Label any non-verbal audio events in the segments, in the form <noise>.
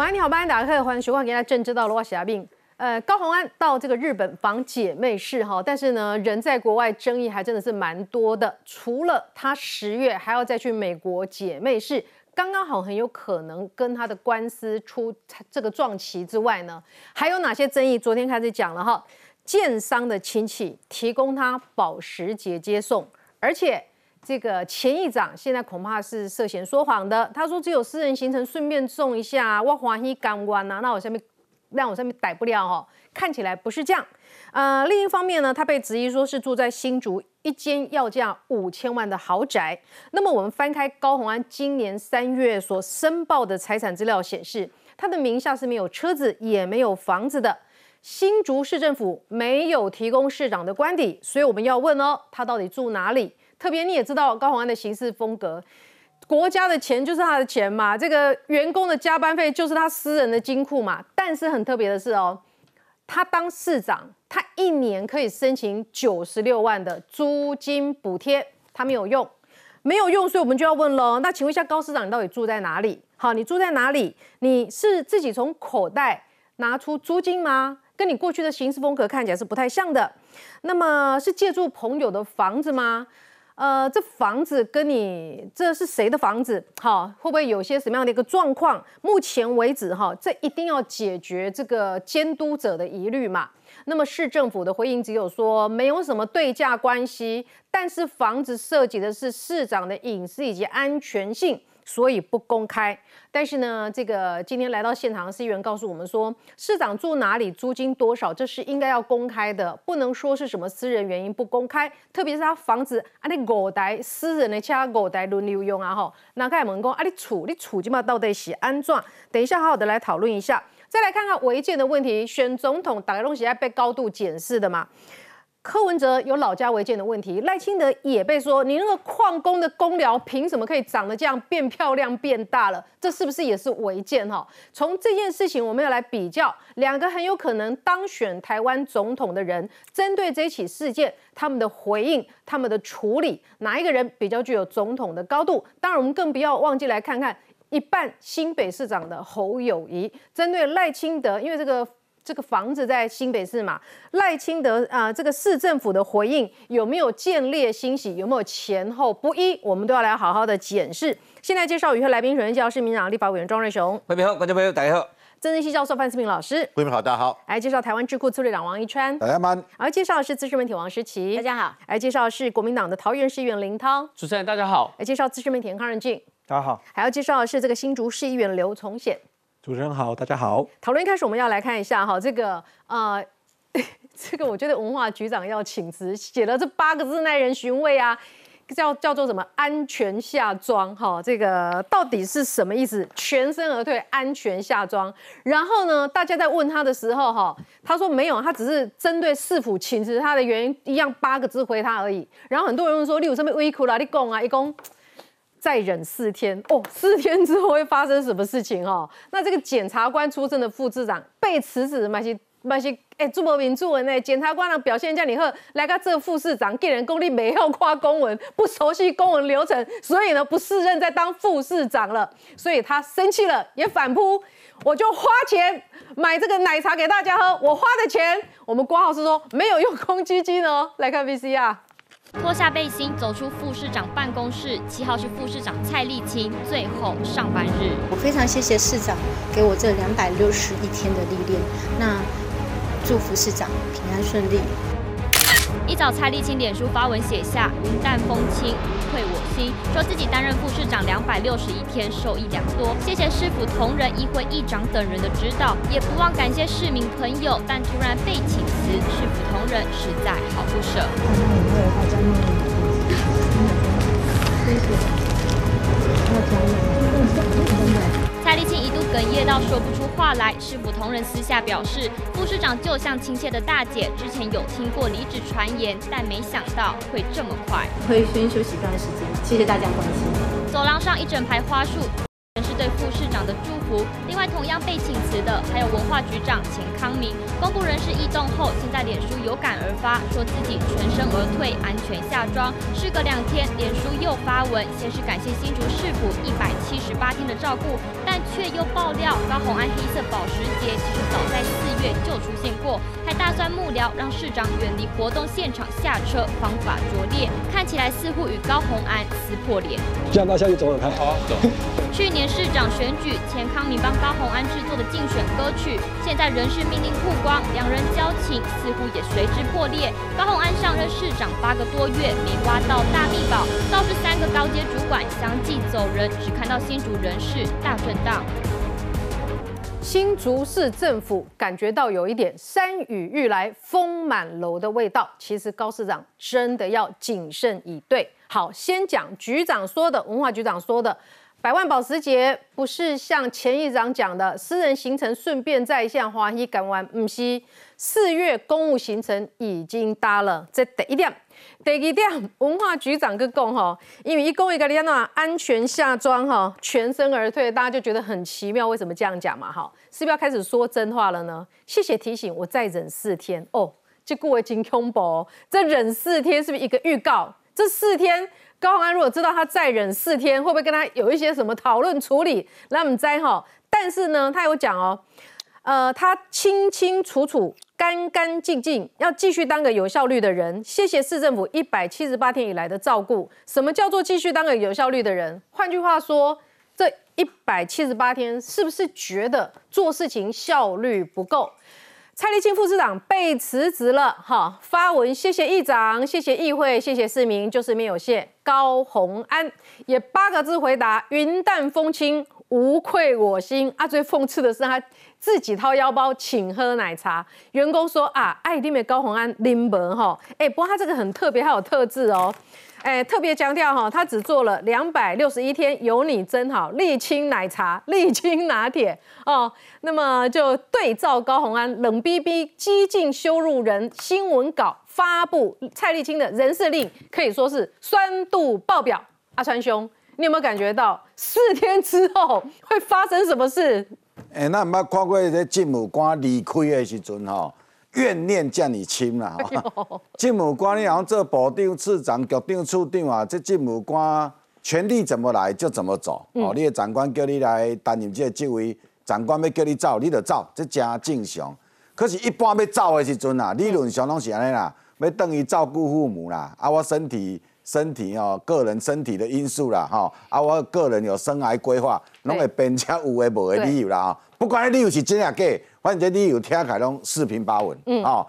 晚安，你好，班打开欢迎收看《给大家政治到了我是阿病。呃，高鸿安到这个日本访姐妹市哈，但是呢，人在国外争议还真的是蛮多的。除了他十月还要再去美国姐妹市，刚刚好很有可能跟他的官司出这个撞期之外呢，还有哪些争议？昨天开始讲了哈，建商的亲戚提供他保时捷接送，而且这个前议长现在恐怕是涉嫌说谎的。他说只有私人行程，顺便送一下，我欢喜港湾啊，那我下面。让我上面逮不了哦，看起来不是这样。呃，另一方面呢，他被质疑说是住在新竹一间要价五千万的豪宅。那么我们翻开高鸿安今年三月所申报的财产资料显示，他的名下是没有车子也没有房子的。新竹市政府没有提供市长的官邸，所以我们要问哦，他到底住哪里？特别你也知道高鸿安的行事风格。国家的钱就是他的钱嘛，这个员工的加班费就是他私人的金库嘛。但是很特别的是哦，他当市长，他一年可以申请九十六万的租金补贴，他没有用，没有用，所以我们就要问喽。那请问一下高市长，你到底住在哪里？好，你住在哪里？你是自己从口袋拿出租金吗？跟你过去的行事风格看起来是不太像的。那么是借住朋友的房子吗？呃，这房子跟你这是谁的房子？好，会不会有些什么样的一个状况？目前为止，哈，这一定要解决这个监督者的疑虑嘛。那么市政府的回应只有说没有什么对价关系，但是房子涉及的是市长的隐私以及安全性。所以不公开，但是呢，这个今天来到现场的议员告诉我们说，市长住哪里，租金多少，这是应该要公开的，不能说是什么私人原因不公开。特别是他房子啊，你五代私人的车五代轮流用啊，吼，那开门讲啊，你处你处今嘛到底是安装？等一下好好的来讨论一下，再来看看违建的问题，选总统打开东西要被高度检视的嘛。柯文哲有老家违建的问题，赖清德也被说你那个矿工的公寮凭什么可以长得这样变漂亮变大了？这是不是也是违建哈？从这件事情我们要来比较两个很有可能当选台湾总统的人，针对这起事件他们的回应、他们的处理，哪一个人比较具有总统的高度？当然，我们更不要忘记来看看一半新北市长的侯友谊，针对赖清德，因为这个。这个房子在新北市嘛？赖清德啊，这个市政府的回应有没有建立欣喜？有没有前后不一？我们都要来好好的检视。现在介绍与会来宾，首先介绍市民党立法委员庄瑞雄。各位好，观众朋友大家好。政治系教授范思平老师。各位好，大家好。来介绍台湾智库策略长王一川。大家好。然后介绍的是资深媒体王诗琪。大家好。来介绍的是国民党的桃园市议员林涛。主持人大家好。来介绍资深媒体康仁俊。大家好。还要介绍的是这个新竹市议员刘从显。主持人好，大家好。讨论一开始，我们要来看一下哈，这个呃，<laughs> 这个我觉得文化局长要请辞，写了这八个字耐人寻味啊，叫叫做什么安全下装哈，这个到底是什么意思？全身而退，安全下装。然后呢，大家在问他的时候哈，他说没有，他只是针对市府请辞他的原因一样八个字回他而已。然后很多人说，例如什么微苦啦，你讲啊，一讲。再忍四天哦，四天之后会发生什么事情哈？那这个检察官出身的副市长被辞职，蛮些蛮些哎，朱伯明朱文呢？检察官的表现叫你喝来个这副市长，给人功力没有跨公文，不熟悉公文流程，所以呢不适任再当副市长了，所以他生气了，也反扑，我就花钱买这个奶茶给大家喝，我花的钱，我们郭老师说没有用公基金哦，来看 VCR。脱下背心，走出副市长办公室。七号是副市长蔡丽青最后上班日。我非常谢谢市长给我这两百六十一天的历练。那祝福市长平安顺利。一早，蔡立青脸书发文写下“云淡风轻，无愧我心”，说自己担任副市长两百六十一天，受益良多。谢谢市府同仁、议会议长等人的指导，也不忘感谢市民朋友。但突然被请辞，市府同仁实在好不舍。蔡丽青一度哽咽到说不出话来，市府同仁私下表示，副市长就像亲切的大姐，之前有听过离职传言，但没想到会这么快。会先休息一段时间，谢谢大家关心。走廊上一整排花束。是对副市长的祝福。另外，同样被请辞的还有文化局长钱康明。公布人事异动后，现在脸书有感而发，说自己全身而退，安全下庄。事隔两天，脸书又发文，先是感谢新竹市府一百七十八天的照顾，但却又爆料高红安黑色保时捷其实早在四月就出现过，还大算幕僚让市长远离活动现场下车，方法拙劣，看起来似乎与高红安撕破脸。这样大下去走走看。好，走。去年市长选举，前康明帮高红安制作的竞选歌曲，现在人事命令曝光，两人交情似乎也随之破裂。高红安上任市长八个多月，没挖到大秘宝，倒是三个高阶主管相继走人，只看到新竹人事大震荡。新竹市政府感觉到有一点山雨欲来风满楼的味道，其实高市长真的要谨慎以对。好，先讲局长说的，文化局长说的。百万保时捷不是像前一章讲的私人行程顺便再向华西赶完，唔是四月公务行程已经搭了。这第一点，第二点，文化局长跟讲吼，因为一公一个安那安全下装哈，全身而退，大家就觉得很奇妙，为什么这样讲嘛？哈，是不是要开始说真话了呢？谢谢提醒，我再忍四天哦，这顾为金空博，这忍四天是不是一个预告？这四天。高宏安如果知道他再忍四天，会不会跟他有一些什么讨论处理？那我们再哈，但是呢，他有讲哦，呃，他清清楚楚、干干净净，要继续当个有效率的人。谢谢市政府一百七十八天以来的照顾。什么叫做继续当个有效率的人？换句话说，这一百七十八天是不是觉得做事情效率不够？蔡立青副市长被辞职了，哈，发文谢谢议长，谢谢议会，谢谢市民，就是没有谢。高鸿安也八个字回答：云淡风轻，无愧我心。啊，最讽刺的是他自己掏腰包请喝奶茶，员工说啊，爱丁美高鸿安拎门哈，哎，不过他这个很特别，还有特质哦。哎，特别强调哈，他只做了两百六十一天，有你真好，沥青奶茶、沥青拿铁哦。那么就对照高鸿安冷逼逼、激进羞辱人新闻稿发布，蔡立青的人事令可以说是酸度爆表。阿川兄，你有没有感觉到四天之后会发生什么事？哎，那唔捌看过这政务官离开的时阵哈？怨念将你亲啦！政务官你像做部长、次长、局长、处长啊，这政务官权力怎么来就怎么走。哦，你的长官叫你来担任这个职位，长官要叫你走，你就走，这真正常。可是，一般要走的时阵啊，理论上拢是安尼啦，要等于照顾父母啦，啊，我身体、身体哦，个人身体的因素啦，哈，啊，我个人有生涯规划，拢会变成有诶无诶理由啦，不管理由是真也假。反正这理由听起来拢四平八稳，哦，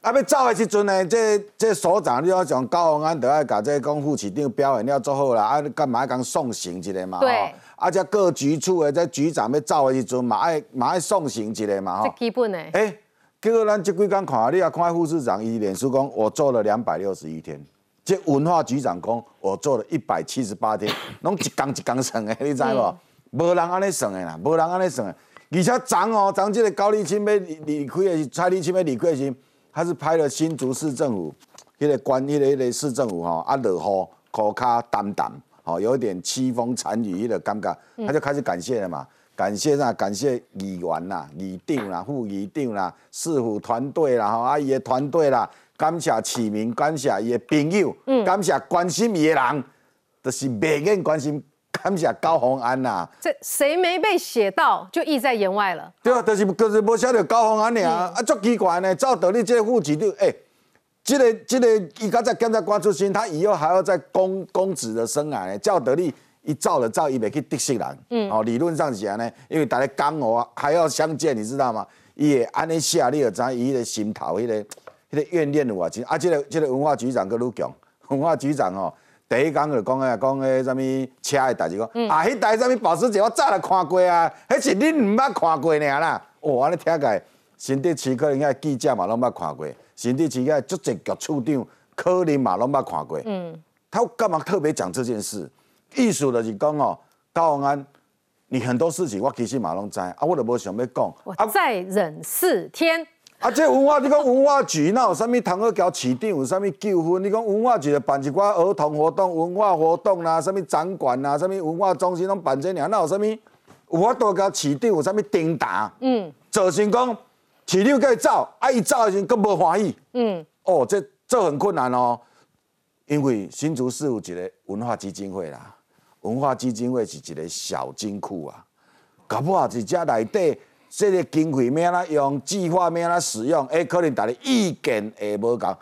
啊要走的时阵呢，这这所长你要讲高鸿安都要甲这讲副市长表演了做好啦，啊干嘛讲送行一个嘛？对，啊这各局处的这局长要走的时阵嘛爱嘛爱送行一个嘛？这基本的。哎，结果咱这几天看，你啊看副市长伊脸书讲，我做了两百六十一天，这文化局长讲我做了一百七十八天，拢一工一工算的，你知无？无人安尼算的啦，无人安尼算的。而且涨哦，涨这个高丽清要离离开的蔡丽清要离开时，他是拍了新竹市政府，迄个关，迄个迄个市政府吼，啊落雨，口卡澹澹，吼，有点凄风惨雨，迄个感觉，他就开始感谢了嘛，感谢啥？感谢议员啦、议长啦、副议长啦、市府团队啦、吼，阿姨的团队啦，感谢市民，感谢伊的朋友，感谢关心伊的人，就是每愿关心。感谢高鸿安呐，这谁没被写到就意在言外了。对啊，就是就是无写到高鸿安尔，啊，足奇怪呢。照道理这个副局长，哎，这个这个伊刚才检察官出身，他以后还要在公公职的生涯呢。照道理一照了照，伊袂去得罪人。嗯，哦，理论上是安尼，因为大家刚我还要相见，你知道吗？伊会安尼写，你就知伊的心头迄个迄个怨念有偌深。啊，即个即个文化局长搁愈强，<laughs> 文化局长哦。第一讲就讲诶讲诶，啥物车的代志，讲啊，迄台啥物保时捷我早来看过啊，迄是恁毋捌看过尔啦。哦，安尼听起来，新竹市可能遐记者嘛拢捌看过，新竹市遐足侪局处长可能嘛拢捌看过。嗯，他干嘛特别讲这件事？意思就是讲哦，高鸿安，你很多事情我其实嘛拢知，啊，我都无想要讲。我再忍四天。啊，啊这文化你讲文化局那有啥物？唐河桥市长有啥物纠纷？你讲文化局就办一寡儿童活动、文化活动啦，啥物展馆啦，啥物文化中心拢办这样，那有啥物？有法度交市长有啥物叮打，嗯，造成讲市长佮伊走，啊伊走的时阵更无欢喜，嗯，哦，这这很困难哦，因为新竹市有一个文化基金会啦，文化基金会是一个小金库啊，搞不好是遮内底这个经费要安怎用，计划要安怎使用，哎，可能大家意见会无共。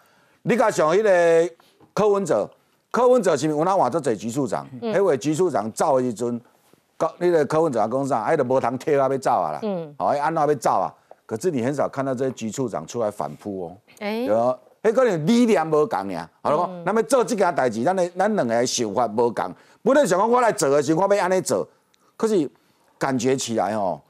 你甲像迄个柯文哲，柯文哲是毋是有哪换做做局处长？迄位局处长走的时阵，高那个柯文哲讲啥？哎，就无通贴啊，要走啊啦。嗯，好，安怎要走啊？可是你很少看到这些局处长出来反扑哦。哎，可能理念无共尔。好了讲，那么做即件代志，咱的咱两个想法无共。本来想讲我来做的时候，我要安尼做，可是感觉起来哦，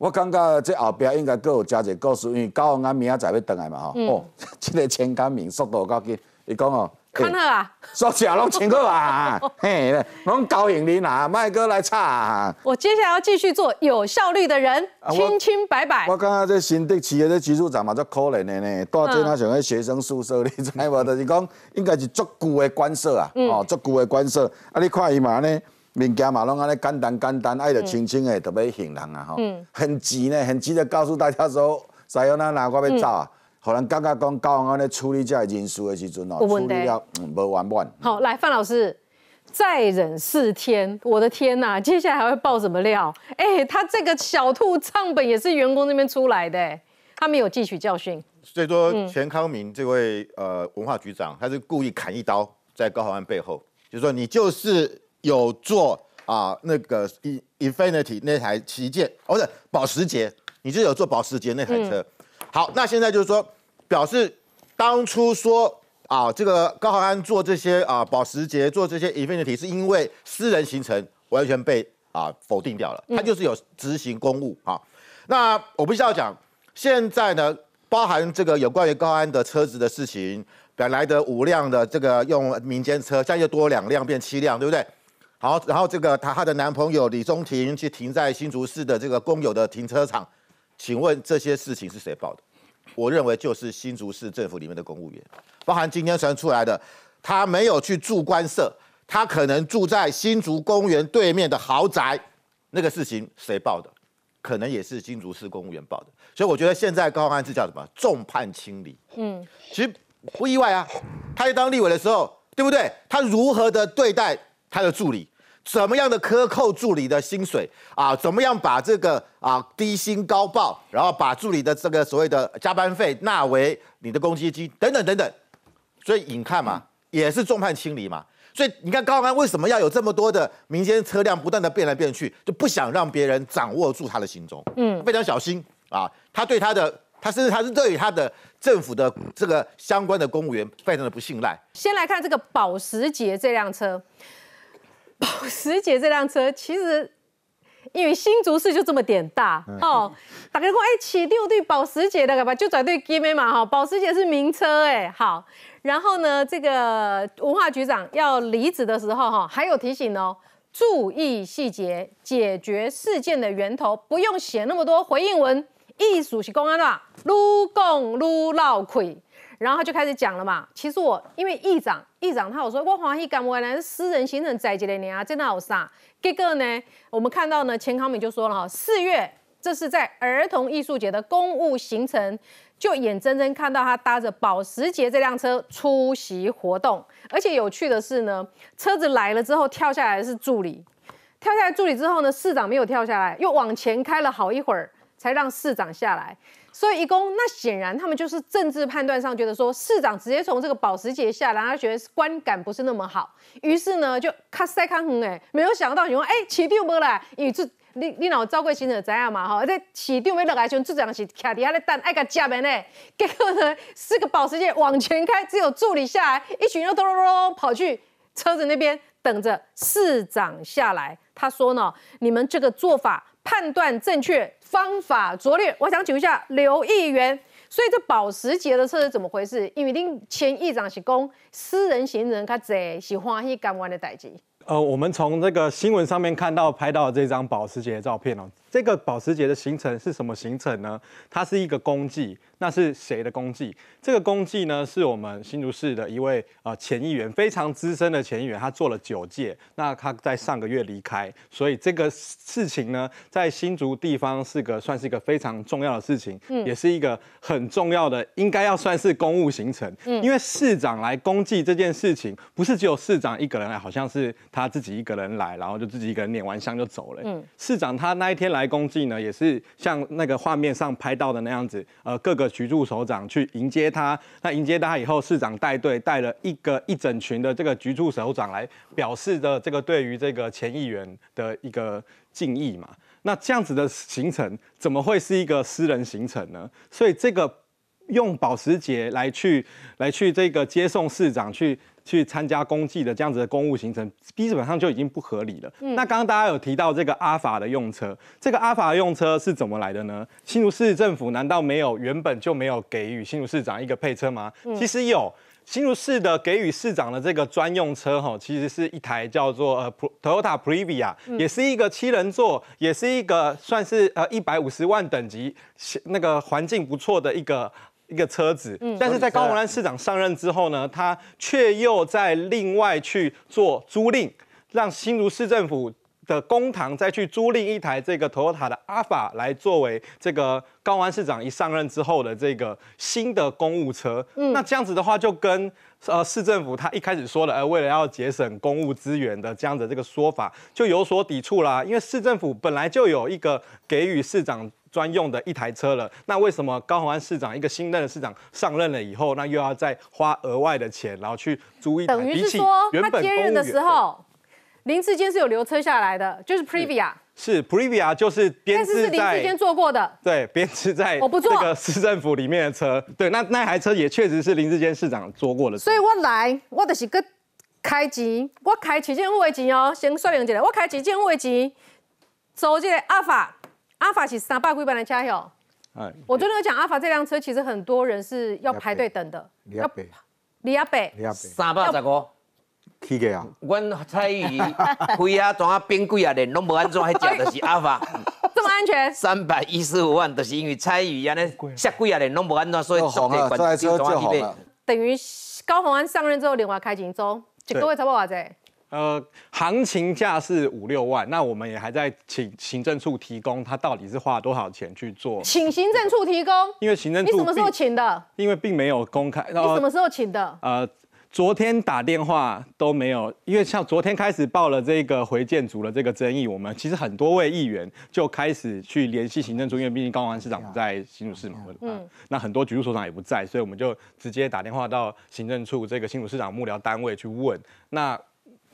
我感觉这后壁应该各有加一个故事，因为高雄安明仔载要回来嘛吼。哦，这个签康明速度够紧，伊讲哦。看好啊，说起来拢请客啊，嘿，拢高兴你呐，麦哥来插。我接下来要继续做有效率的人，清清白白。我感觉这新的企业的技术长嘛，足可怜的呢，大阵啊像个学生宿舍你，知无？就是讲应该是足久的官舍啊，哦，足久的官舍。啊，你看伊嘛呢，物件嘛拢安尼简单简单，爱着轻轻的，特别行人啊，吼，很急呢，很急的告诉大家说，再有哪哪我要走啊。可能刚刚讲高安尼处理这人事的时阵哦，处理了无完满。好，来范老师，再忍四天，我的天呐，接下来还会爆什么料？哎，他这个小兔账本也是员工那边出来的，他没有汲取教训。所以说，钱康明这位呃文化局长，他是故意砍一刀在高豪安背后，就说你就是有做啊那个 Infinity 那台旗舰，哦不是保时捷，你就有做保时捷那台车。好，那现在就是说，表示当初说啊，这个高航安做这些啊保时捷做这些 Infinity 是因为私人行程完全被啊否定掉了，他就是有执行公务啊。那我不需要讲，现在呢，包含这个有关于高安的车子的事情，本来的五辆的这个用民间车，现在又多两辆变七辆，对不对？好，然后这个她她的男朋友李宗廷去停在新竹市的这个公有的停车场。请问这些事情是谁报的？我认为就是新竹市政府里面的公务员，包含今天传出来的，他没有去住官舍，他可能住在新竹公园对面的豪宅，那个事情谁报的？可能也是新竹市公务员报的。所以我觉得现在高安是叫什么？众叛亲离。嗯，其实不意外啊。他在当立委的时候，对不对？他如何的对待他的助理？怎么样的克扣助理的薪水啊？怎么样把这个啊低薪高报，然后把助理的这个所谓的加班费纳为你的公积金等等等等？所以你看嘛，也是众叛亲离嘛。所以你看高安为什么要有这么多的民间车辆不断的变来变去，就不想让别人掌握住他的行踪，嗯，非常小心啊。他对他的，他甚至他是对于他的政府的这个相关的公务员非常的不信赖。先来看这个保时捷这辆车。保时捷这辆车，其实因为新竹市就这么点大哦，大家讲哎，起六对保时捷的吧，就转对 G M 嘛哈，保时捷是名车哎，好，然后呢，这个文化局长要离职的时候哈，还有提醒哦，注意细节，解决事件的源头，不用写那么多回应文，艺术是公安的，撸共撸闹亏。然后他就开始讲了嘛，其实我因为议长，议长他有说，我欢喜干我来是私人行程在即个年，真的好傻。结果呢，我们看到呢，钱康敏就说了哈，四月这是在儿童艺术节的公务行程，就眼睁睁看到他搭着保时捷这辆车出席活动，而且有趣的是呢，车子来了之后跳下来的是助理，跳下来助理之后呢，市长没有跳下来，又往前开了好一会儿才让市长下来。所以，一公那显然他们就是政治判断上觉得说，市长直接从这个保时捷下来，他觉得观感不是那么好，于是呢就卡塞卡哼哎，没有想到想说，哎，起掉没来，因为这你你老招贵行者知影嘛哈，这起掉没落来，像这样是卡底下咧等爱个接的呢，结果呢四个保时捷往前开，只有助理下来，一群人咚咚咚跑去车子那边等着市长下来。他说呢，你们这个做法判断正确。方法拙劣，我想请问一下刘议员，所以这保时捷的车是怎么回事？因为您前议长是公私人行人，较侪，是欢喜干完的代志。呃，我们从这个新闻上面看到拍到这张保时捷的照片哦，这个保时捷的行程是什么行程呢？它是一个公祭，那是谁的功绩？这个功绩呢，是我们新竹市的一位呃前议员，非常资深的前议员，他做了九届。那他在上个月离开，所以这个事情呢，在新竹地方是个算是一个非常重要的事情，嗯，也是一个很重要的，应该要算是公务行程。嗯，因为市长来公祭这件事情，不是只有市长一个人来，好像是他自己一个人来，然后就自己一个人捻完香就走了。嗯，市长他那一天来公祭呢，也是像那个画面上拍到的那样子，呃，各个局处首长去迎接他。那迎接他以后，市长带队带了一个一整群的这个局处首长来表示的这个对于这个前议员的一个敬意嘛。那这样子的行程怎么会是一个私人行程呢？所以这个用保时捷来去来去这个接送市长去。去参加公祭的这样子的公务行程，基本上就已经不合理了。那刚刚大家有提到这个阿法的用车，这个阿法的用车是怎么来的呢？新竹市政府难道没有原本就没有给予新竹市长一个配车吗？其实有，新竹市的给予市长的这个专用车哈，其实是一台叫做呃 Toyota Previa，也是一个七人座，也是一个算是呃一百五十万等级那个环境不错的一个。一个车子，但是在高鸿安市长上任之后呢，他却又在另外去做租赁，让新竹市政府的公堂再去租赁一台这个 Toyota 的阿法来作为这个高虹安市长一上任之后的这个新的公务车。那这样子的话，就跟呃市政府他一开始说的，呃为了要节省公务资源的这样的这个说法就有所抵触啦。因为市政府本来就有一个给予市长。专用的一台车了，那为什么高雄安市长一个新任的市长上任了以后，那又要再花额外的钱，然后去租一台？等于是说，他接任的时候，林志坚是有留车下来的，就是 Previa，是 Previa，就是编制在林志坚坐过的，对，编制在我不坐这个市政府里面的车，对，那那台车也确实是林志坚市长坐过的，所以我来，我就是个开钱，我开旗舰护卫机哦，先说明一下，我开旗舰护卫机，租这个阿法。阿法是三百几万的车哟，哎，我昨天有讲阿法这辆车，其实很多人是要排队等的。李阿伯，李阿伯，三百十五，起价啊！阮蔡宇开啊，怎啊变贵啊？连拢无安怎，迄只就是阿法，<laughs> 这么安全？三百一十五万，就是因为蔡宇安尼下贵啊，连拢无安怎，所以红了，这台车就红了。等于高鸿安上任之后，另外开几周，一个月差不多偌济？呃，行情价是五六万，那我们也还在请行政处提供，他到底是花了多少钱去做？请行政处提供，因为行政处你什么时候请的？因为并没有公开。你什么时候请的？呃，昨天打电话都没有，因为像昨天开始报了这个回建组的这个争议，我们其实很多位议员就开始去联系行政处，因为毕竟高安市长不在新竹市嘛，嗯，那很多局处所长也不在，所以我们就直接打电话到行政处这个新竹市长幕僚单位去问，那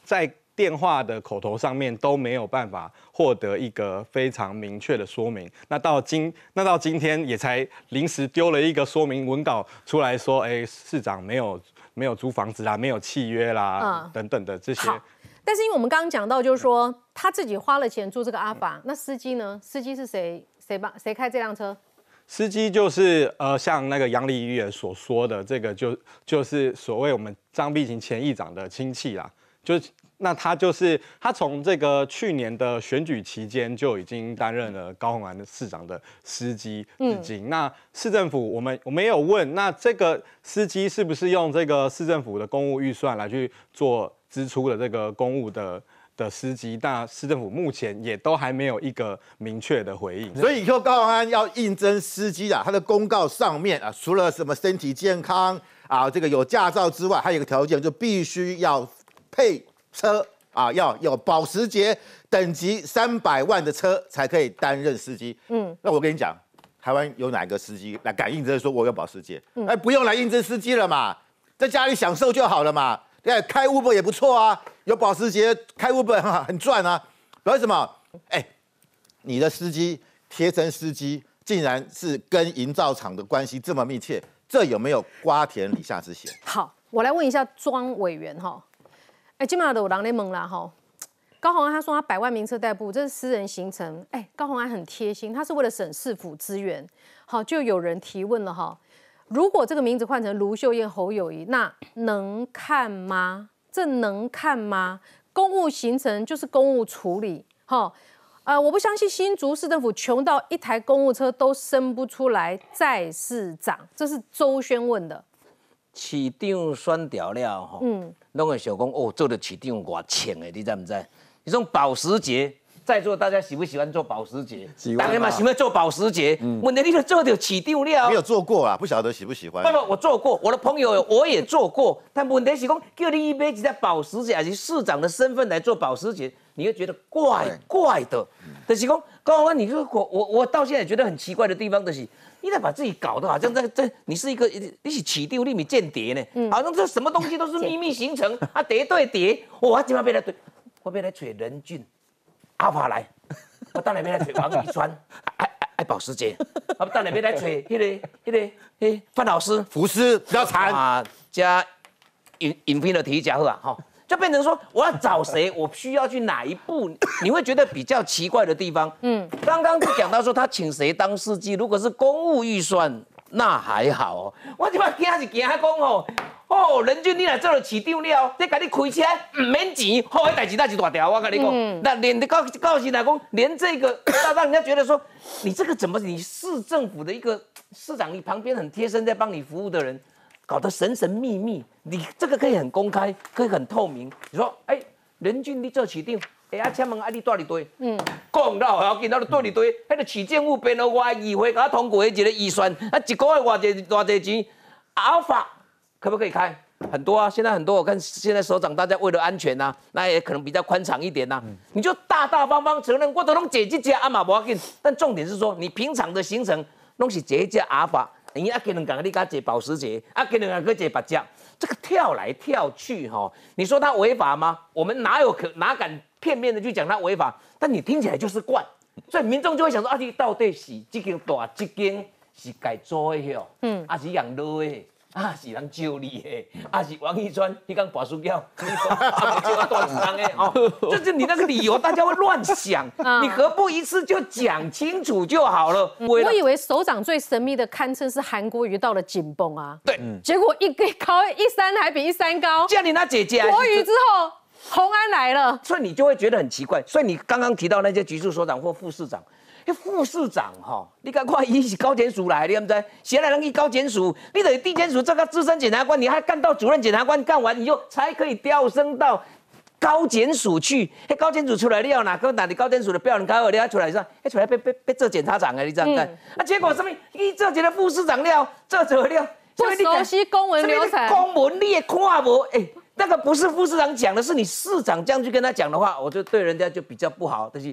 在。电话的口头上面都没有办法获得一个非常明确的说明，那到今那到今天也才临时丢了一个说明文稿出来说，哎，市长没有没有租房子啦，没有契约啦，等等的这些。但是因为我们刚刚讲到，就是说他自己花了钱租这个阿法，那司机呢？司机是谁？谁帮谁开这辆车？司机就是呃，像那个杨丽玉所说的，这个就就是所谓我们张碧琴前议长的亲戚啦，就是。那他就是他从这个去年的选举期间就已经担任了高雄安的市长的司机，至今。那市政府我们我们也有问，那这个司机是不是用这个市政府的公务预算来去做支出的这个公务的的司机？那市政府目前也都还没有一个明确的回应。所以以后高雄安要应征司机啊，他的公告上面啊，除了什么身体健康啊，这个有驾照之外，还有一个条件，就必须要配。车啊，要有保时捷等级三百万的车才可以担任司机。嗯，那我跟你讲，台湾有哪个司机来敢应征说我有保时捷？哎，不用来应征司机了嘛，在家里享受就好了嘛。对，开 Uber 也不错啊，有保时捷开 Uber 很很赚啊。为什么？哎，你的司机贴身司机竟然是跟营造厂的关系这么密切，这有没有瓜田李下之嫌？好，我来问一下庄委员哈。哎，今晚的我狼联盟啦哈，高鸿安他说他百万名车代步，这是私人行程。哎，高鸿安很贴心，他是为了省市府资源。好，就有人提问了哈，如果这个名字换成卢秀燕、侯友谊，那能看吗？这能看吗？公务行程就是公务处理。哈，呃，我不相信新竹市政府穷到一台公务车都生不出来再市长，这是周轩问的。市长选调了吼，嗯，拢会想讲哦，做的市长偌钱的，你知唔知？你种保时捷，在座大家喜不喜欢做保时捷？喜欢嘛，喜欢做保时捷。问题你就做到市长了没。有做过啊，不晓得喜不喜欢不。不，我做过，我的朋友我也做过，但问题是讲，叫你一辈子在保时捷，还是市长的身份来做保时捷，你会觉得怪怪的。就是讲，高宏安，你说我我我到现在也觉得很奇怪的地方，就是你得把自己搞得好像在在你是一个一起起丢，你米间谍呢，好像这什么东西都是秘密形成 <laughs> 啊，谍对谍，我今晚被来对，我被来吹任俊，阿法来，我当然被来吹王一川，<laughs> 爱爱爱保时捷，我当然被来吹迄个迄个嘿范老师。福斯比较惨，啊，加引引拼的提加好啊，哈，就变成说我要找谁，我需要去哪一步，你会觉得比较奇怪的地方。嗯，刚刚就讲到说他请谁当司机，如果是公务预算，那还好哦。我即摆惊是惊讲哦，哦，任俊你来做了市长了，这甲你开车唔免钱，好，迄代志那是大条，我跟你讲。那连告告诉来讲，连这个要让人家觉得说，你这个怎么你市政府的一个市长，你旁边很贴身在帮你服务的人。搞得神神秘秘，你这个可以很公开，可以很透明。你说，哎、人均你做市长，哎啊，请问啊，你住里堆？嗯，讲到要紧，到住里堆，迄个市政府编了我的议会，给他通过的一个预算，啊，一个月偌济偌济钱，Alpha 可不可以开？很多啊，现在很多，我看现在首长大家为了安全呐、那也可能比较宽敞一点呐、你就大大方方承认，我都能解这家阿玛不要紧。但重点是说，你平常的行程拢是这一家阿法，你啊给人讲你给他解保时捷，啊给人讲去坐白酱，这个跳来跳去哈、你说他违法吗？我们哪有可哪敢片面的去讲他违法？但你听起来就是怪，所以民众就会想说啊，你到底是这间大这间是改租的哦，嗯，啊是养老的。啊，是人救你的，啊是王一川，<laughs> 你讲拔树胶，你说啊就要断肠的哦，<laughs> 就是你那个理由，大家会乱想，<laughs> 你何不一次就讲清楚就好了？我以为首长最神秘的堪称是韩国瑜到了紧绷啊，对，结果一个高一山还比一山高。叫你那姐姐啊，国瑜之后，洪安来了，所以你就会觉得很奇怪。所以你刚刚提到那些局处所长或副市长，那副市长哈，你赶快伊是高检署来，你知不知？谁来能去高检署？你等于地检署这个资深检察官，你还干到主任检察官，干完你就才可以调升到。高检署去，迄高检署出来了，哪个哪里高检署的标准高二了出来说，迄出来被被被做检察长啊，你知道不知道？啊，结果什么？伊做一个副市长了，做做了，不熟悉公文流程。公文你也看无，哎、那个不是副市长讲的，是你市长这样去跟他讲的话，我就对人家就比较不好。但是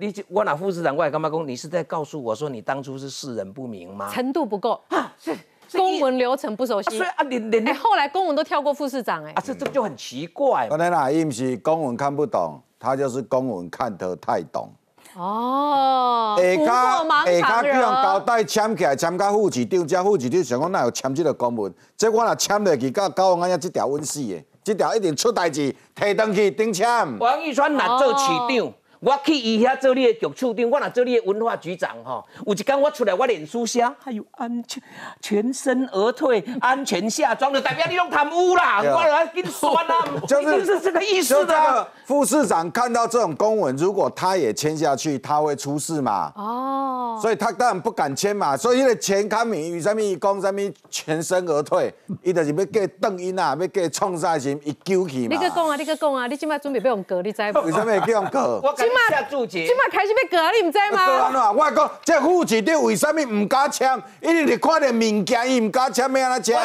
你我那副市长，过来干嘛讲？你是在告诉我说你当初是世人不明吗？程度不够，啊，是公文流程不熟悉啊所以。啊，连连哎，后来公文都跳过副市长，哎啊，，这这就很奇怪。可能啦，伊不是公文看不懂，他就是公文看得太懂。哦，下突破骹盲肠下骹去用胶人。带签起来，签到副市长，这副市长想讲哪有签这个公文？这我若签落去，到高安安这条稳死的，这条一定出代志，提登去顶签。王玉川若做市长。我去伊遐做你的局处长，我若做你的文化局长吼，有一天我出来，我脸书写还有安全全身而退，安全下装，就代表你拢贪污啦，啊我来跟你酸啊，就是是这个意思的啊。这个副市长看到这种公文，如果他也签下去，他会出事嘛？哦，所以他当然不敢签嘛。所以那个钱康明与什么讲什么全身而退，伊就是要给邓英啊，要给创啥时，伊救去嘛。你去讲啊，你去讲啊，你今摆准备要用割，你知不？为什么会叫告？<laughs> 我给你下注解今，麦开始要割啊，你唔知安吗？怎？我讲这副市长为什么唔敢签？一定是看到物件，伊唔敢签，要安怎签？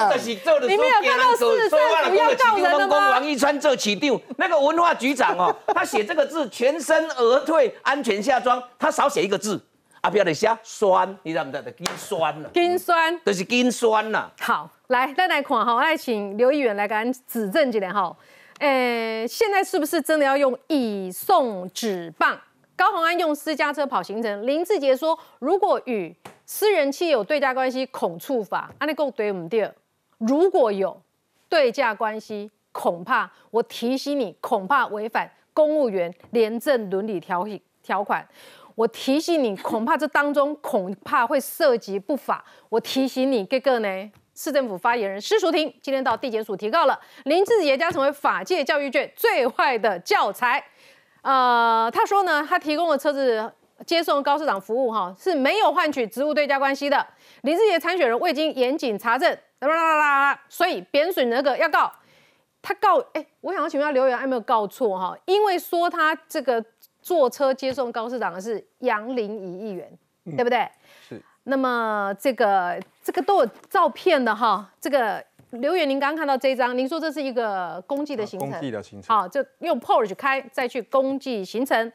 你没有看到市政府要告人了吗王一川做市长，那个文化局长哦，他写这个字全身而退，安全下装，他少写一个字，啊，不要得写酸，你知道不知道？金酸了，金酸。就是金酸啦。好，来，再来看哈，来请刘议员来给俺指正一点哈。诶，现在是不是真的要用以送纸棒？高鸿安用私家车跑行程，林志杰说，如果与私人企业有对价关系，恐触法。安尼讲对唔对？如果有对价关系，恐怕我提醒你，恐怕违反公务员廉政伦理条条款。我提醒你，恐怕这当中恐怕会涉及不法。我提醒你，这个呢？市政府发言人施淑婷今天到地检署提告了林志杰将成为法界教育卷最坏的教材。呃，他说呢，他提供的车子接送高市长服务哈是没有换取职务对价关系的。林志杰参选人未经严谨查证，啦啦啦啦，所以贬损那个要告他告哎，我想要请问他留言有没有告错哈？因为说他这个坐车接送高市长的是杨林仪议员，对不对？是。那么这个这个都有照片的哈，这个刘远，您刚刚看到这张，您说这是一个公祭的行程，公祭的行程，好，就用 Porsche 开再去公祭行程。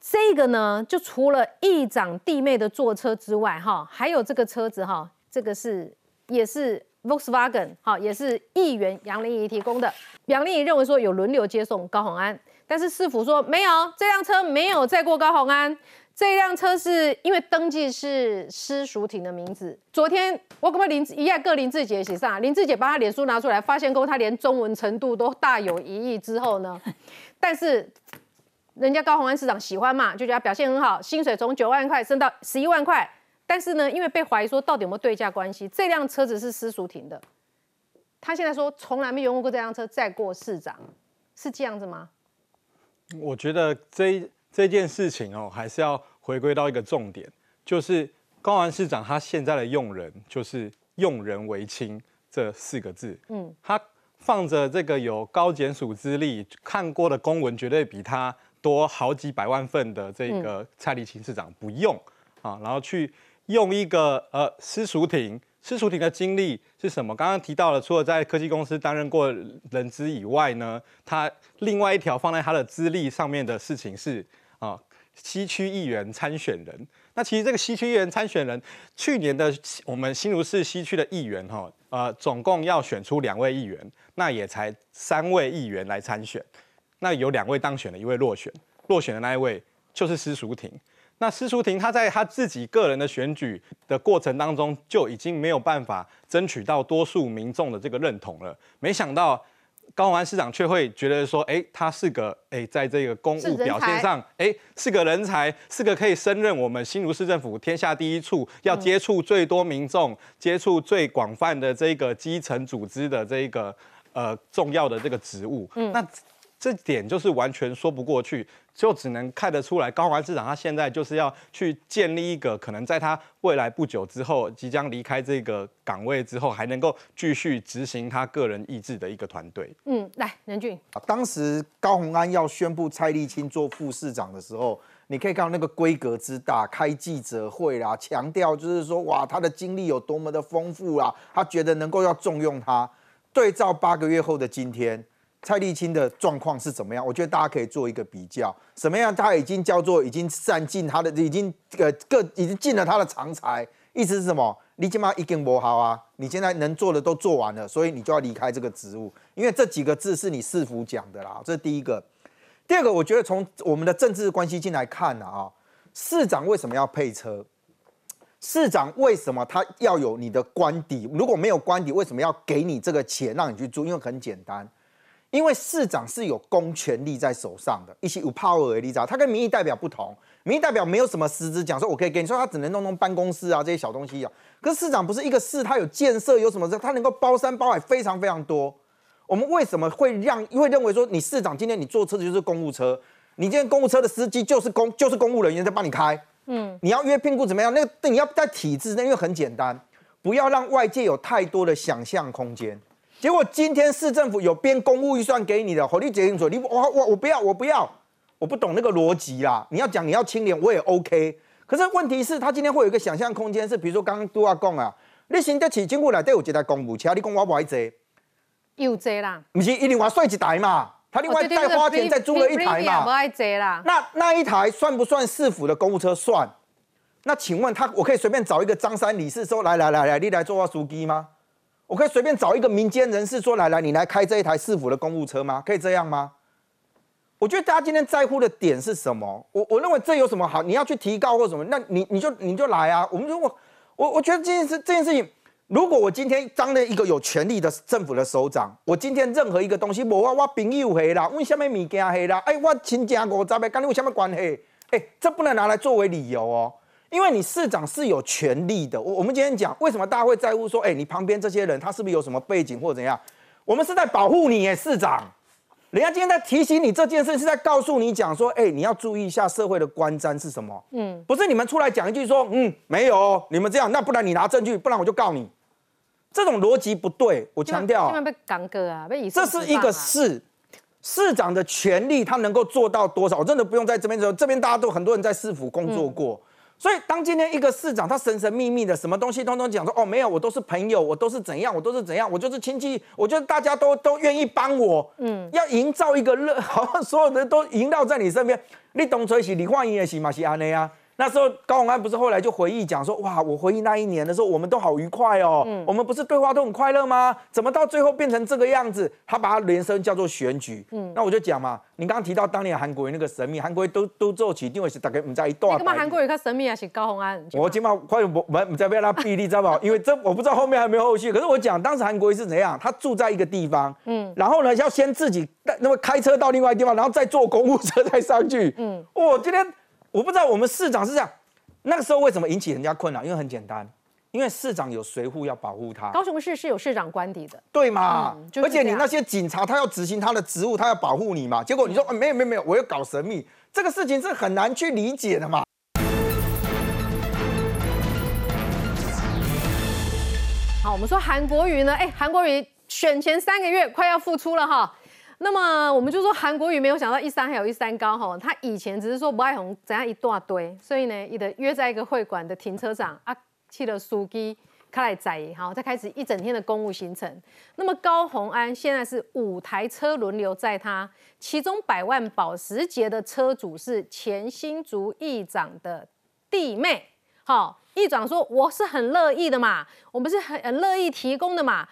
这个呢，就除了议长弟妹的坐车之外，哈，还有这个车子哈，这个是也是 Volkswagen，哈，也是议员杨丽仪提供的。杨丽仪认为说有轮流接送高鸿安，但是市府说没有，这辆车没有载过高鸿安。这辆车是因为登记是施淑婷的名字。昨天我跟林一样，个林志杰写上，林志杰把他脸书拿出来，发现过他连中文程度都大有疑义之后呢，<laughs> 但是人家高鸿安市长喜欢嘛，就觉得表现很好，薪水从九万块升到十一万块。但是呢，因为被怀疑说到底有没有对价关系，这辆车子是施淑婷的，他现在说从来没拥有过这辆车载过市长，是这样子吗？我觉得这。这件事情哦，还是要回归到一个重点，就是高安市长他现在的用人就是用人为亲这四个字。嗯，他放着这个有高检署资历、看过的公文，绝对比他多好几百万份的这个蔡立青市长不用啊，然后去用一个呃施淑婷。施淑婷的经历是什么？刚刚提到了，除了在科技公司担任过人资以外呢，他另外一条放在他的资历上面的事情是。啊，西区议员参选人，那其实这个西区议员参选人，去年的我们新竹市西区的议员哈，呃，总共要选出两位议员，那也才三位议员来参选，那有两位当选了，一位落选，落选的那一位就是施淑婷。那施淑婷她在她自己个人的选举的过程当中，就已经没有办法争取到多数民众的这个认同了，没想到。高鸿安市长却会觉得说，哎，他是个哎，在这个公务表现上，哎，是个人才，是个可以升任我们新竹市政府天下第一处，要接触最多民众、接触最广泛的这个基层组织的这个呃重要的这个职务。嗯，那这点就是完全说不过去。就只能看得出来，高环市长他现在就是要去建立一个可能在他未来不久之后即将离开这个岗位之后，还能够继续执行他个人意志的一个团队。嗯，来，任俊啊，当时高鸿安要宣布蔡立青做副市长的时候，你可以看到那个规格之大，开记者会啦，强调就是说，哇，他的经历有多么的丰富啦，他觉得能够要重用他。对照八个月后的今天。蔡立青的状况是怎么样？我觉得大家可以做一个比较，什么样？他已经叫做已经占尽他的，已经呃各已经尽了他的长才。意思是什么？你起码已经磨好啊，你现在能做的都做完了，所以你就要离开这个职务。因为这几个字是你市府讲的啦，这是第一个。第二个，我觉得从我们的政治关系进来看呢啊，市长为什么要配车？市长为什么他要有你的官邸？如果没有官邸，为什么要给你这个钱让你去住？因为很简单。因为市长是有公权力在手上的，一些有 power 的立场，他跟民意代表不同，民意代表没有什么实质讲说，我可以给你说，他只能弄弄办公室啊这些小东西啊。可是市长不是一个市，他有建设，有什么？他能够包山包海非常非常多。我们为什么会让会认为说，你市长今天你坐车子就是公务车，你今天公务车的司机就是公就是公务人员在帮你开，嗯，你要约聘雇怎么样？那个你要在体制内，因为很简单，不要让外界有太多的想象空间。结果今天市政府有编公务预算给你的，火力决定说你我我我不要我不要，我不懂那个逻辑啦。你要讲你要清廉，我也 OK。可是问题是，他今天会有一个想象空间，是比如说刚刚杜阿讲啊，你新得起金库来都有一台公务车，你讲我不爱坐，有坐啦，不是一定话税一台嘛？他另外再花钱再租了一台嘛？不爱坐啦。那那一台算不算市府的公务车？算。那请问他，我可以随便找一个张三李四说来来来来，你来做我司机吗？我可以随便找一个民间人士说：“来来，你来开这一台市府的公务车吗？可以这样吗？”我觉得大家今天在乎的点是什么？我我认为这有什么好？你要去提告或什么？那你你就你就来啊！我们如果我我觉得这件事这件事情，如果我今天当了一个有权力的政府的首长，我今天任何一个东西，我我朋友黑啦，为什么物件黑啦？哎，我亲家我咋办？跟你有什么关系？哎，这不能拿来作为理由哦。因为你市长是有权利的，我我们今天讲为什么大家会在乎说，哎，你旁边这些人他是不是有什么背景或者怎样？我们是在保护你，哎，市长，人家今天在提醒你这件事，是在告诉你讲说，哎，你要注意一下社会的观瞻是什么。嗯，不是你们出来讲一句说，嗯，没有哦，你们这样，那不然你拿证据，不然我就告你。这种逻辑不对，我强调千万被港哥啊，被以这是一个市市长的权利，他能够做到多少？我真的不用在这边说，这边大家都很多人在市府工作过。所以，当今天一个市长他神神秘秘的什么东西通通讲说哦，没有，我都是朋友，我都是怎样，我都是怎样，我就是亲戚，我觉得大家都都愿意帮我，嗯，要营造一个热，<laughs> 好像所有人都萦绕在你身边，你懂吹是，你换音也行嘛，是安内啊。那时候高鸿安不是后来就回忆讲说，哇，我回忆那一年的时候，我们都好愉快哦，我们不是对话都很快乐吗？怎么到最后变成这个样子？他把它连声叫做选举。嗯，那我就讲嘛，你刚刚提到当年韩国瑜那个神秘，韩国瑜都都做起，因为是大概唔在一段。干嘛韩国瑜较神秘啊？是高鸿安？我今嘛快我我唔在被他逼，你知道不？因为这我不知道后面还没有后续。可是我讲当时韩国瑜是怎样，他住在一个地方，嗯，然后呢要先自己那么开车到另外地方，然后再坐公务车再上去。嗯，我今天我不知道我们市长是这样。那个时候为什么引起人家困扰？因为很简单，因为市长有随扈要保护他。高雄市是有市长官邸的，对嘛？而且你那些警察，他要执行他的职务，他要保护你嘛。结果你说啊没有没有没有，我要搞神秘，这个事情是很难去理解的嘛。好，我们说韩国瑜呢？哎，韩国瑜选前三个月快要复出了哈。那么我们就说韩国瑜没有想到一山还有一山高哈，他以前只是说不爱红怎样一大堆，所以呢，一的约在一个会馆的停车场啊，去了书记开来载，好，再开始一整天的公务行程。那么高鸿安现在是五台车轮流载他，其中百万保时捷的车主是前新竹议长的弟妹，好，议长说我是很乐意的嘛，我们是很很乐意提供的嘛。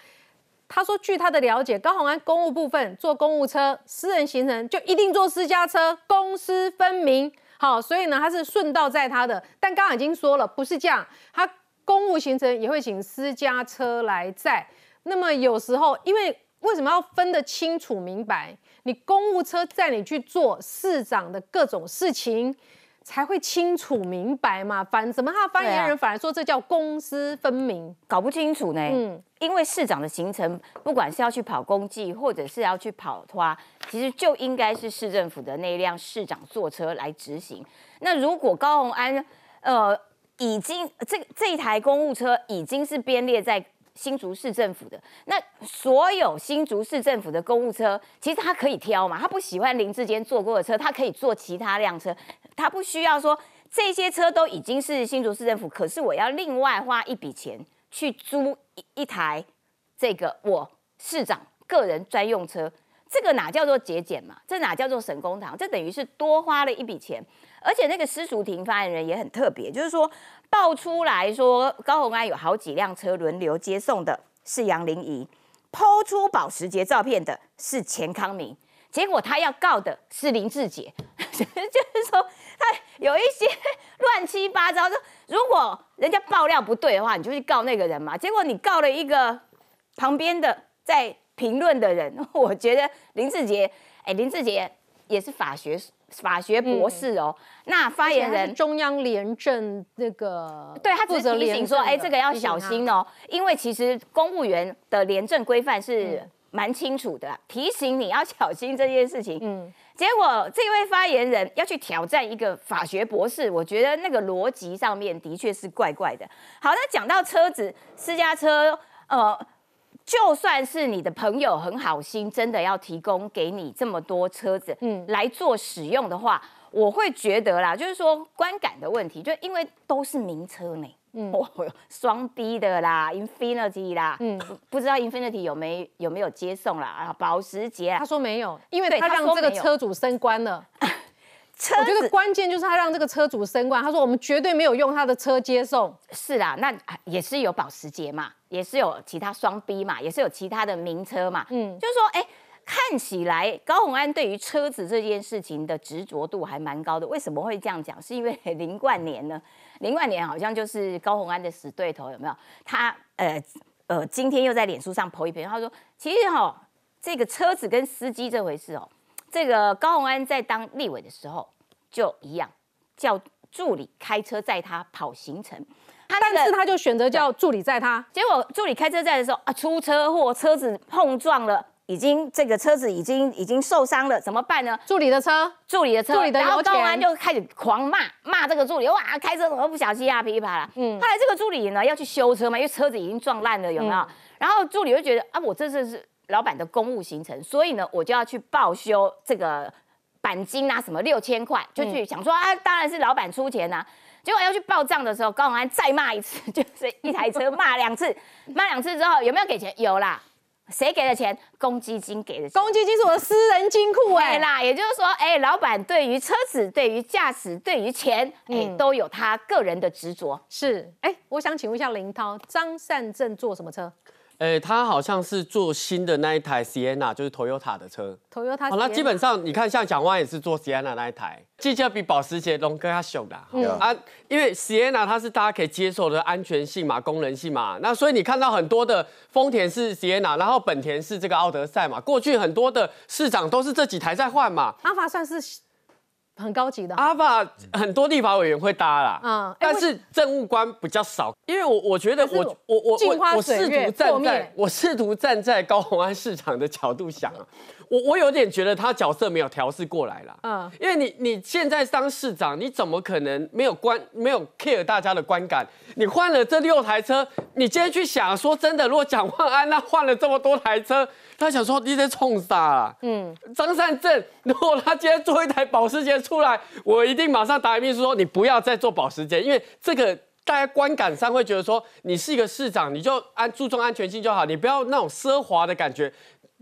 他说：“据他的了解，高鸿安公务部分坐公务车，私人行程就一定坐私家车，公私分明。好，所以呢，他是顺道载他的。但刚刚已经说了，不是这样，他公务行程也会请私家车来载。那么有时候，因为为什么要分得清楚明白？你公务车载你去做市长的各种事情。”才会清楚明白嘛？反怎么他发言人反而说这叫公私分明，搞不清楚呢？嗯，因为市长的行程，不管是要去跑公祭，或者是要去跑花，其实就应该是市政府的那辆市长坐车来执行。那如果高鸿安，呃，已经这这一台公务车已经是编列在。新竹市政府的那所有新竹市政府的公务车，其实他可以挑嘛，他不喜欢林志坚坐过的车，他可以坐其他辆车，他不需要说这些车都已经是新竹市政府，可是我要另外花一笔钱去租一一台这个我市长个人专用车，这个哪叫做节俭嘛？这哪叫做省公堂？这等于是多花了一笔钱，而且那个私塾庭发言人也很特别，就是说。爆出来说高鸿安有好几辆车轮流接送的是杨玲仪，抛出保时捷照片的是钱康明，结果他要告的是林志杰，<laughs> 就是说他有一些乱七八糟。说如果人家爆料不对的话，你就去告那个人嘛。结果你告了一个旁边的在评论的人，<laughs> 我觉得林志杰，哎，林志杰也是法学。法学博士哦，那发言人中央廉政那个，对他只是提醒说，哎，这个要小心哦，因为其实公务员的廉政规范是蛮清楚的，提醒你要小心这件事情。嗯，结果这位发言人要去挑战一个法学博士，我觉得那个逻辑上面的确是怪怪的。好，那讲到车子，私家车，呃。就算是你的朋友很好心，真的要提供给你这么多车子，嗯，来做使用的话，我会觉得啦，就是说观感的问题，就因为都是名车呢，嗯，<laughs> 双 B 的啦，Infinity 啦，嗯，不知道 Infinity 有没有没有接送啦，啊，保时捷，他说没有，因为他让这个车主升官了。我觉得关键就是他让这个车主升官。他说我们绝对没有用他的车接送。是啦，那也是有保时捷嘛，也是有其他双 B 嘛，也是有其他的名车嘛。嗯，就是说，哎，看起来高鸿安对于车子这件事情的执着度还蛮高的。为什么会这样讲？是因为 <laughs> 林冠年呢？林冠年好像就是高鸿安的死对头，有没有？他呃呃，今天又在脸书上泼一篇，他说其实哈，这个车子跟司机这回事哦。这个高鸿安在当立委的时候就一样，叫助理开车载他跑行程，他但是他就选择叫助理载他，结果助理开车载的时候啊出车祸，车子碰撞了已经这个车子已经已经受伤了，怎么办呢？助理的车，助理的车，助理的然后高安就开始狂骂骂这个助理，哇，开车怎么不小心啊，噼里啪啦。嗯，后来这个助理呢要去修车嘛，因为车子已经撞烂了，有没有？然后助理就觉得啊，我这次是老板的公务行程，所以呢，我就要去报修这个钣金啊，什么六千块，就去想说啊，当然是老板出钱呐、结果要去报账的时候，高永安再骂一次，就是一台车骂两次，<laughs> 骂两次之后有没有给钱？有啦。谁给的钱？公积金给的钱。公积金是我的私人金库哎、对啦，也就是说，哎，老板对于车子、对于驾驶、对于钱，哎，嗯都有他个人的执着。是，哎、我想请问一下林涛，张善政坐什么车呃，他好像是做新的那一台 Sienna，就是 Toyota 的车。？Toyota，好，那基本上你看，像蒋万也是做 Sienna 那一台，机车比保时捷龙哥要小的啊，因为 Sienna 它是大家可以接受的安全性嘛、功能性嘛，那所以你看到很多的丰田是 Sienna，然后本田是这个奥德赛嘛，过去很多的市长都是这几台在换嘛。阿法算是很高级的，阿法很多立法委员会搭啦，嗯哎但是政务官比较少，因为我我觉得我我我我我试图站在我试图站在高雄安市场的角度想啊，我我有点觉得他角色没有调试过来啦，嗯嗯，因为你你现在当市长，你怎么可能没有观没有 care 大家的观感？你换了这六台车，你今天去想说真的，如果蒋万安 <laughs> 那换了这么多台车，他想说你在冲啥啦？嗯，张善政，如果他今天做一台保时捷出来，我一定马上打秘书说你不要再做保时捷，因为这个大家观感上会觉得说你是一个市长，你就安注重安全性就好，你不要那种奢华的感觉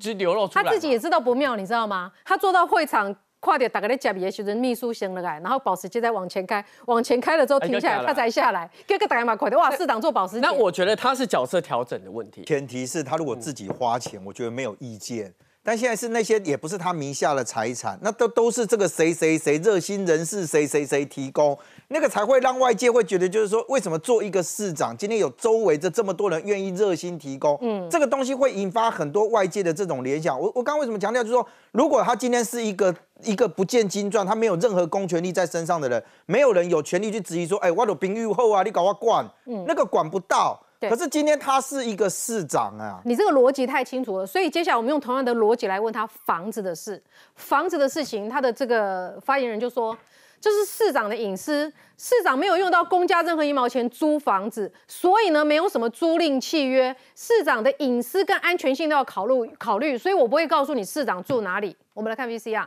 就流露出来。他自己也知道不妙，你知道吗？他坐到会场。快点打个在夹比的时候，秘书先了来，然后保时捷再往前开，往前开了之后停下来，他才下来。<laughs> 这个打开嘛，快的！哇，市长做保时捷。<laughs> 那我觉得他是角色调整的问题。前提是他如果自己花钱，我觉得没有意见。但现在是那些也不是他名下的财产，那都都是这个谁谁谁热心人士谁谁谁提供，那个才会让外界会觉得，就是说为什么做一个市长，今天有周围的这么多人愿意热心提供，嗯，这个东西会引发很多外界的这种联想。我我刚刚为什么强调，就是说，如果他今天是一个一个不见经传，他没有任何公权力在身上的人，没有人有权利去质疑说，哎，我有兵御后啊，你搞我管，那个管不到。对可是今天他是一个市长啊，你这个逻辑太清楚了，所以接下来我们用同样的逻辑来问他房子的事。房子的事情，他的这个发言人就说，这是市长的隐私，市长没有用到公家任何一毛钱租房子，所以呢，没有什么租赁契约，市长的隐私跟安全性都要考虑考虑，所以我不会告诉你市长住哪里。我们来看 VCR。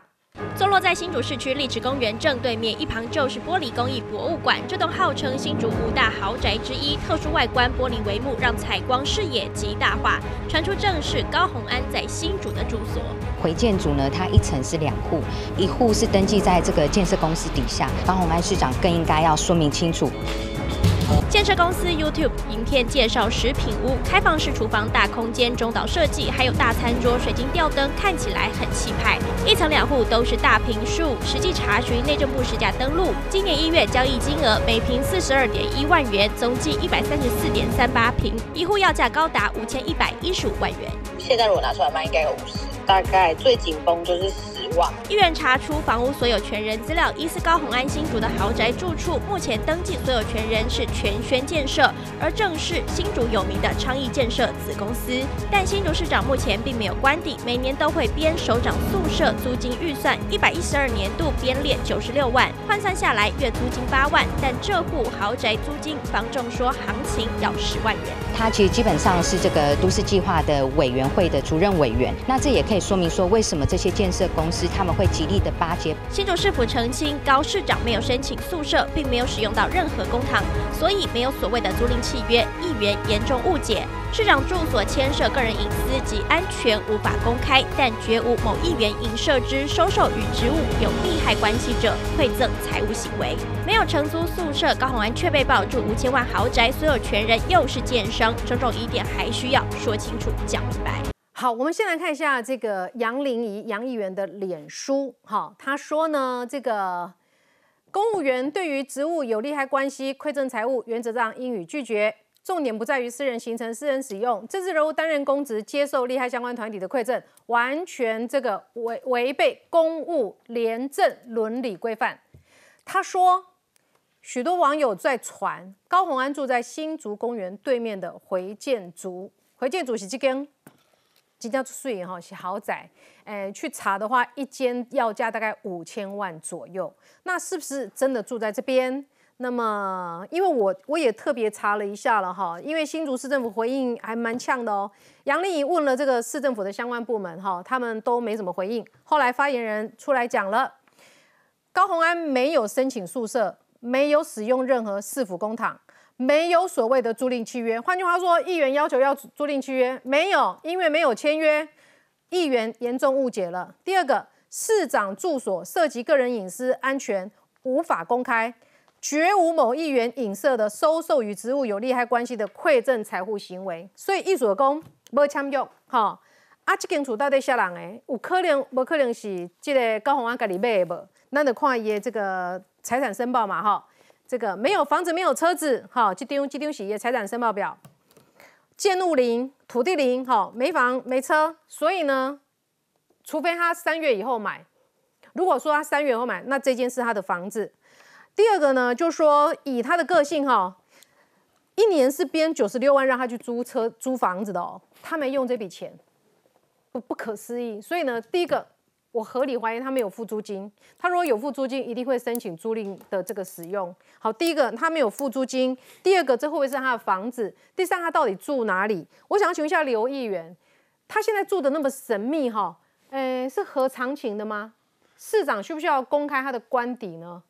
坐落在新竹市区丽池公园正对面，一旁就是玻璃工艺博物馆。这栋号称新竹五大豪宅之一，特殊外观玻璃帷幕让采光视野极大化。传出正是高宏安在新竹的住所。回建组呢，它一层是两户，一户是登记在这个建设公司底下。高宏安市长更应该要说明清楚。建设公司 YouTube 影片介绍食品屋开放式厨房、大空间、中岛设计，还有大餐桌、水晶吊灯，看起来很气派。一层两户都是大平数，实际查询内政部实价登录，今年一月交易金额每平四十二点一万元，总计一百三十四点三八平，一户要价高达五千一百一十五万元。现在如果拿出来卖，应该有五十，大概最紧绷就是十万。医院查出房屋所有权人资料，疑似高虹安新竹的豪宅住处，目前登记所有权人是全轩建设，而正是新竹有名的昌邑建设子公司。但新竹市长目前并没有官邸，每年都会编首长宿舍租金预算，一百一十二年度编列九十六万，换算下来月租金八万，但这户豪宅租金，房仲说行情要十万元。他其实基本上是这个都市计划的委员会的主任委员，那这也可以说明说，为什么这些建设公司他们会极力的巴结。新竹市府澄清，高市长没有申请宿舍，并没有使用到任何公堂，所以没有所谓的租赁契约，议员严重误解。市长住所牵涉个人隐私及安全，无法公开，但绝无某议员因设之收受与职务有利害关系者馈赠财物行为。没有承租宿舍，高虹安却被爆住五千万豪宅，所有权人又是建商，种种疑点还需要说清楚、讲明白。好，我们先来看一下这个杨玲仪杨议员的脸书。好，他说呢，这个公务员对于职务有利害关系、馈赠财物，原则上应予拒绝。重点不在于私人行程、私人使用，政治人物担任公职，接受利害相关团体的馈赠，完全这个违违背公务廉政伦理规范。他说，许多网友在传高虹安住在新竹公园对面的回建竹，回建竹是这即将税哈是豪宅，诶，去查的话，一间要价大概五千万左右，那是不是真的住在这边？那么，因为我我也特别查了一下了哈，因为新竹市政府回应还蛮呛的哦。杨丽问了这个市政府的相关部门哈，他们都没怎么回应。后来发言人出来讲了，高鸿安没有申请宿舍，没有使用任何市府公帑，没有所谓的租赁契约。换句话说，议员要求要租赁契约，没有，因为没有签约，议员严重误解了。第二个，市长住所涉及个人隐私安全，无法公开。绝无某议员影射的收受与职务有利害关系的馈赠财户行为，所以意思讲无签约，哈啊，这间厝到底啥人的？有可能无可能是这个高鸿安家己买的无？咱得看伊这个财产申报嘛，哈，这个没有房子，没有车子，哈，这张这张是伊的财产申报表，建物零，土地零，哈，没房没车，所以呢，除非他三月以后买，如果说他三月以后买，那这间是他的房子。第二个呢，就是说以他的个性哈，一年是编九十六万让他去租车租房子的哦，他没用这笔钱，不不可思议。所以呢，第一个我合理怀疑他没有付租金，他如果有付租金，一定会申请租赁的这个使用。好，第一个他没有付租金，第二个这会不会是他的房子？第三他到底住哪里？我想请问一下刘议员，他现在住的那么神秘哈，诶，是合常情的吗？市长需不需要公开他的官邸呢？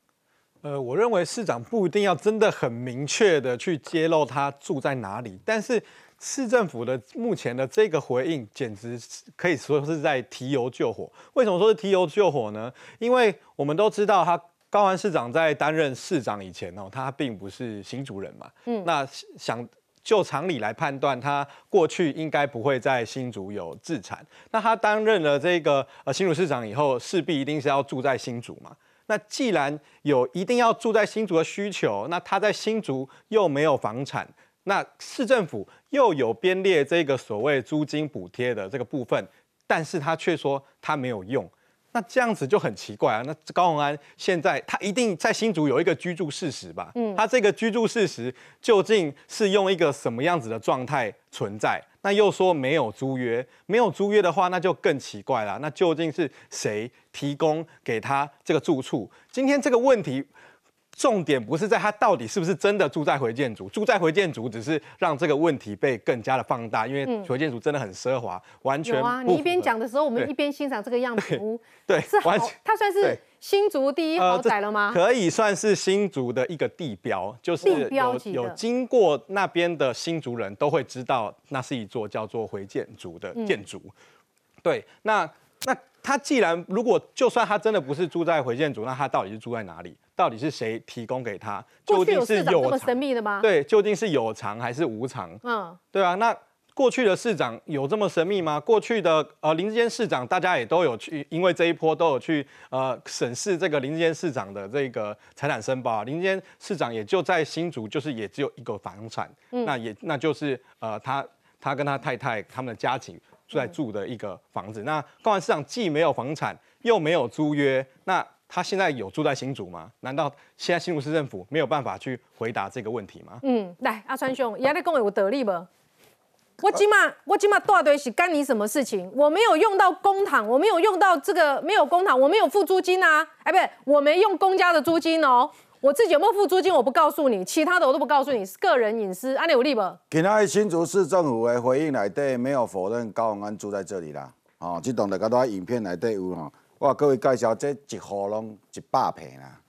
呃，我认为市长不一定要真的很明确的去揭露他住在哪里，但是市政府的目前的这个回应，简直可以说是在提油救火。为什么说是提油救火呢？因为我们都知道，他高安市长在担任市长以前哦，他并不是新竹人嘛，嗯，那想就常理来判断，他过去应该不会在新竹有自产。那他担任了这个呃新竹市长以后，势必一定是要住在新竹嘛。那既然有一定要住在新竹的需求，那他在新竹又没有房产，那市政府又有编列这个所谓租金补贴的这个部分，但是他却说他没有用。那这样子就很奇怪啊！那高鸿安现在他一定在新竹有一个居住事实吧？嗯，他这个居住事实究竟是用一个什么样子的状态存在？那又说没有租约，没有租约的话，那就更奇怪了。那究竟是谁提供给他这个住处？今天这个问题。重点不是在他到底是不是真的住在回建族，住在回建族只是让这个问题被更加的放大，因为回建族真的很奢华，完全。啊，你一边讲的时候，我们一边欣赏这个样子 <laughs> 屋，对，是好，它算是新竹第一豪宅了吗？可以算是新竹的一个地标，就是有有经过那边的新竹人都会知道，那是一座叫做回建族的建筑。对，那那他既然如果就算他真的不是住在回建族，那他到底是住在哪里？到底是谁提供给他？究竟是有这么神秘的吗？对，究竟是有偿还是无偿？嗯，对啊。那过去的市长有这么神秘吗？过去的呃林志坚市长，大家也都有去，因为这一波都有去呃审视这个林志坚市长的这个财产申报。林志坚市长也就在新竹，就是也只有一个房产，那也那就是呃他他跟他太太他们的家庭住在住的一个房子。那高安市长既没有房产，又没有租约，那。他现在有住在新竹吗？难道现在新竹市政府没有办法去回答这个问题吗？嗯，来，阿川兄，亚你讲有得力不？我起码我起码大堆是干你什么事情？我没有用到公帑，我没有用到这个没有公帑，我没有付租金啊！哎，不对，我没用公家的租金哦。我自己有没有付租金？我不告诉你，其他的我都不告诉你，是个人隐私。阿你有利不？今天新竹市政府的回应来对，没有否认高永安住在这里啦。哦，这栋大家都在影片来对有哈。我各位介绍，这一户拢一百平啦，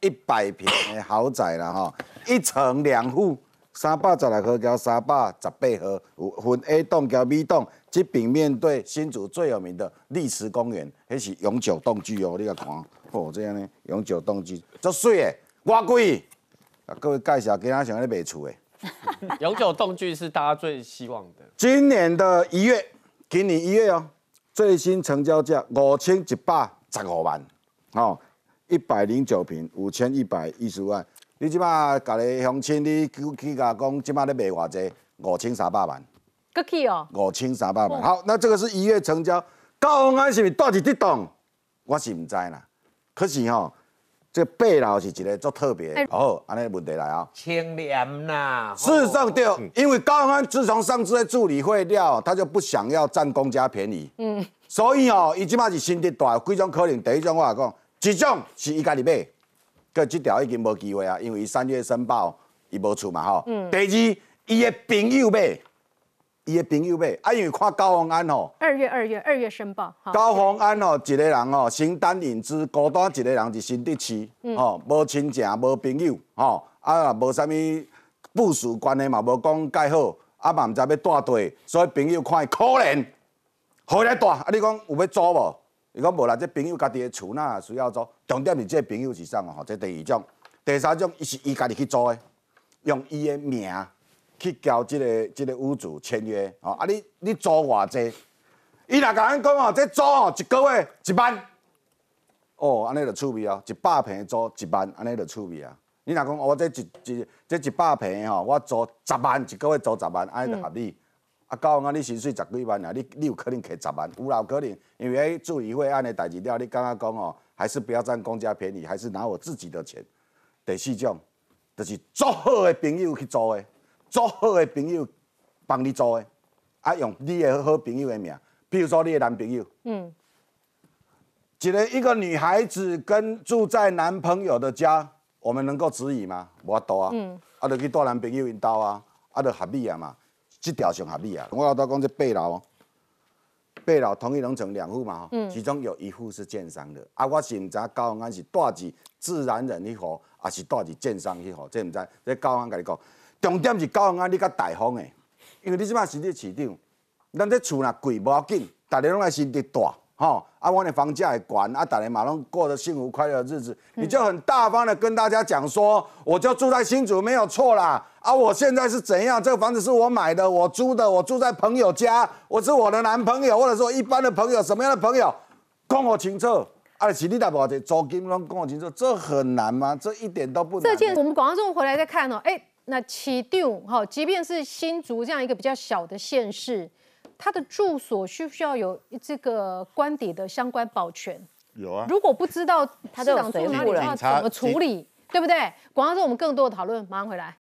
一百平的豪宅啦，吼，一层两户，三百十来号交三百十八号，有分 A 栋交 B 栋，这边面对新竹最有名的历史公园，迄是永久动居哦，你甲看，哦，这样呢，永久动居，足水诶，偌贵，啊，各位介绍，今仔想咧卖厝诶，<laughs> 永久动居是大家最希望的。今年的一月，给你一月哦。最新成交价五千一百十五万，哦，一百零九平，五千一百一十万。你即摆家己乡亲，你去去甲讲，即摆咧卖偌济？五千三百万。搁去哦。五千三百万。好，那这个是一月成交，高雄安是毋是住伫这栋？我是毋知啦。可是吼，这个背楼是一个足特别。好，安尼问题来啊。清廉呐，事实上对，因为高虹安自从上次的助理会了，他就不想要占公家便宜，嗯，所以哦，伊即马是心地大，有几种可能。第一种我来讲，一种是伊家己买，个即条已经无机会啊，因为伊三月申报伊无厝嘛吼。嗯。第二，伊的朋友买，伊的朋友买，啊，因为看高虹安吼。二月二月二月申报，好，高虹安哦，一个人吼，形单影只，孤单一个人是新德市，吼、无亲情，无朋友，吼、啊也无啥物部署关系嘛，无讲介好，啊嘛毋知要带队，所以朋友看伊可怜，好来带，啊你讲有要租无？伊讲无啦，这朋友家己的厝那需要租，重点是这个朋友是啥哦？吼，这第二种，第三种伊是伊家己去租的，用伊的名去交即、个即、个屋主签约，吼、啊你你租偌济？伊若甲咱讲哦，这租哦一个月一万，哦，安尼就趣味哦，一百平租一万，安尼就趣味啊。你若讲哦我这一一这一百平吼，我租十万，一个月租十万，安尼就合理。啊，高啊，你薪水十几万啊，你你有可能摕十万，有啦有可能，因为迄助理会安尼代志了，你感觉讲哦，还是不要占公家便宜，还是拿我自己的钱。第四种，就是做好的朋友去租的，足好的朋友帮你做的，啊，用你的好朋友的名，比如说你的男朋友，嗯，一个一个女孩子跟住在男朋友的家，我们能够质疑吗？无法度啊，嗯。啊，就去带男朋友因兜啊，啊，就合理啊嘛，这条上合理啊。我有都讲这八楼，八楼同一楼层两户嘛，嗯。其中有一户是建商的，啊，我是毋知道高雄安是带住自然人迄户，还是带住建商迄户，这毋知。这高雄安甲你讲，重点是高雄安你甲大方的，因为你即摆是你市场，咱这厝若贵无要紧，大家拢爱心地大。吼、啊，我的房价也管，啊，大家嘛拢过着幸福快乐的日子，你就很大方的跟大家讲说，我就住在新竹没有错啦，啊，我现在是怎样？这个房子是我买的，我租的，我住在朋友家，我是我的男朋友，或者说一般的朋友，什么样的朋友，讲我清楚，啊，是你来偌济租金拢讲我清楚，这很难吗？这一点都不难。这件我们广告中回来再看哦，哎，那起定哈，即便是新竹这样一个比较小的县市，它的住所需不需要有这个官邸的相关保全？有啊，如果不知道市长住哪里，要怎么处理，对不对？广告之后我们更多的讨论，马上回来。